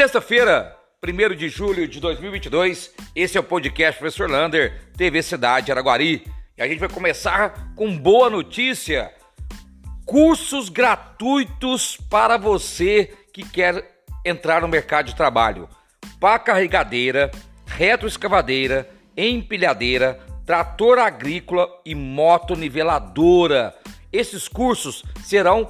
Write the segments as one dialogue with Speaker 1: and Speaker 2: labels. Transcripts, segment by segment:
Speaker 1: Sexta-feira, 1 de julho de 2022, esse é o podcast Professor Lander, TV Cidade Araguari. E a gente vai começar com boa notícia: cursos gratuitos para você que quer entrar no mercado de trabalho. Pá carregadeira, retroescavadeira, empilhadeira, trator agrícola e moto niveladora. Esses cursos serão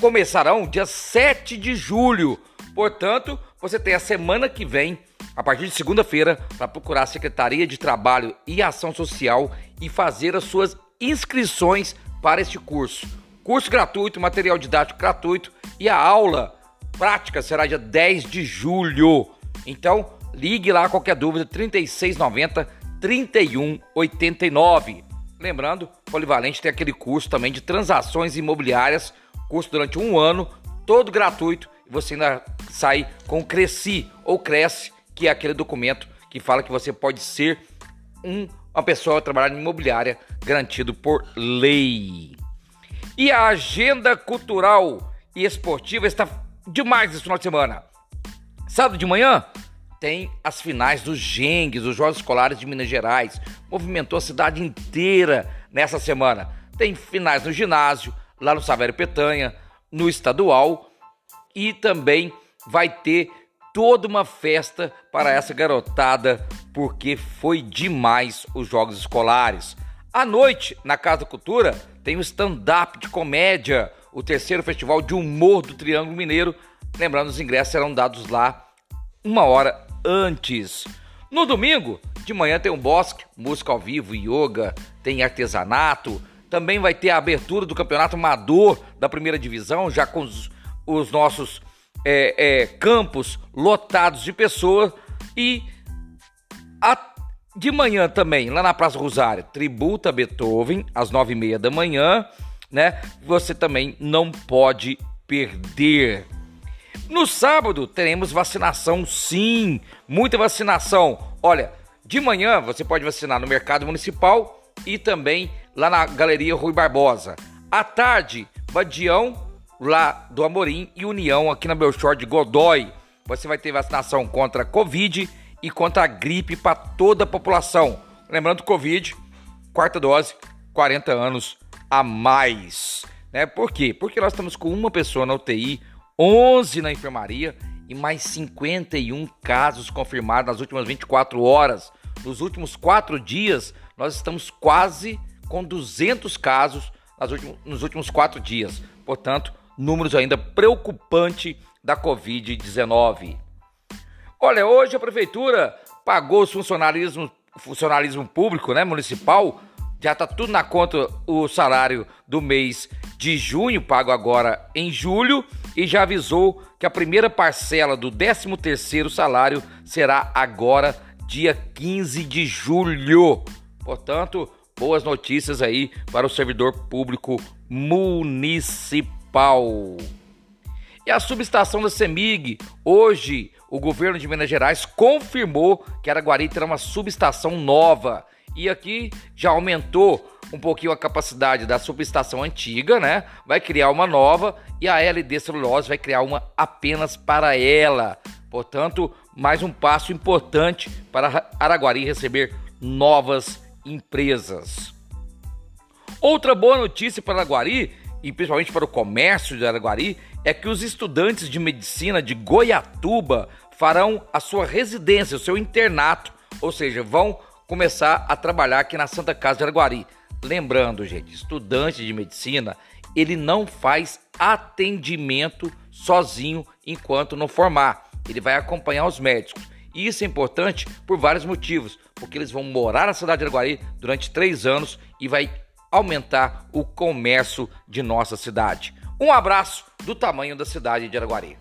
Speaker 1: começarão dia 7 de julho. Portanto, você tem a semana que vem, a partir de segunda-feira, para procurar a Secretaria de Trabalho e Ação Social e fazer as suas inscrições para este curso. Curso gratuito, material didático gratuito e a aula prática será dia 10 de julho. Então, ligue lá qualquer dúvida 3690 3189. Lembrando, Polivalente tem aquele curso também de transações imobiliárias, curso durante um ano, todo gratuito, você ainda sai com Cresci ou Cresce, que é aquele documento que fala que você pode ser um, uma pessoa a trabalhar em imobiliária garantido por lei. E a agenda cultural e esportiva está demais esse final de semana. Sábado de manhã, tem as finais dos Gengues, os Jogos Escolares de Minas Gerais. Movimentou a cidade inteira nessa semana. Tem finais no ginásio, lá no Savério Petanha, no estadual e também vai ter toda uma festa para essa garotada, porque foi demais os Jogos Escolares. À noite, na Casa Cultura, tem o stand-up de comédia, o terceiro festival de humor do Triângulo Mineiro. Lembrando, os ingressos serão dados lá uma hora antes. No domingo, de manhã tem um bosque, música ao vivo, yoga, tem artesanato. Também vai ter a abertura do campeonato amador da primeira divisão, já com os, os nossos é, é, campos lotados de pessoas. E a, de manhã também, lá na Praça Rosário, tributa Beethoven, às nove e meia da manhã, né? Você também não pode perder. No sábado teremos vacinação, sim, muita vacinação. Olha, de manhã você pode vacinar no Mercado Municipal e também lá na Galeria Rui Barbosa. À tarde, Badião, lá do Amorim e União aqui na Belchor de Godói. Você vai ter vacinação contra a Covid e contra a gripe para toda a população. Lembrando, Covid, quarta dose, 40 anos a mais. Né? Por quê? Porque nós estamos com uma pessoa na UTI 11 na enfermaria e mais 51 casos confirmados nas últimas 24 horas. Nos últimos quatro dias, nós estamos quase com 200 casos nos últimos quatro dias. Portanto, números ainda preocupantes da Covid-19. Olha, hoje a prefeitura pagou os funcionalismo, funcionalismo público, né, municipal, já está tudo na conta o salário do mês de junho, pago agora em julho, e já avisou que a primeira parcela do 13º salário será agora dia 15 de julho. Portanto, boas notícias aí para o servidor público municipal. E a subestação da CEMIG, hoje o governo de Minas Gerais confirmou que Araguari terá uma subestação nova. E aqui já aumentou um pouquinho a capacidade da subestação antiga, né? Vai criar uma nova e a LD Celulose vai criar uma apenas para ela. Portanto, mais um passo importante para Araguari receber novas empresas. Outra boa notícia para Araguari e principalmente para o comércio de Araguari é que os estudantes de medicina de Goiatuba farão a sua residência, o seu internato, ou seja, vão começar a trabalhar aqui na Santa Casa de Araguari. Lembrando, gente, estudante de medicina, ele não faz atendimento sozinho enquanto não formar. Ele vai acompanhar os médicos. E isso é importante por vários motivos, porque eles vão morar na cidade de Araguari durante três anos e vai aumentar o comércio de nossa cidade. Um abraço do tamanho da cidade de Araguari.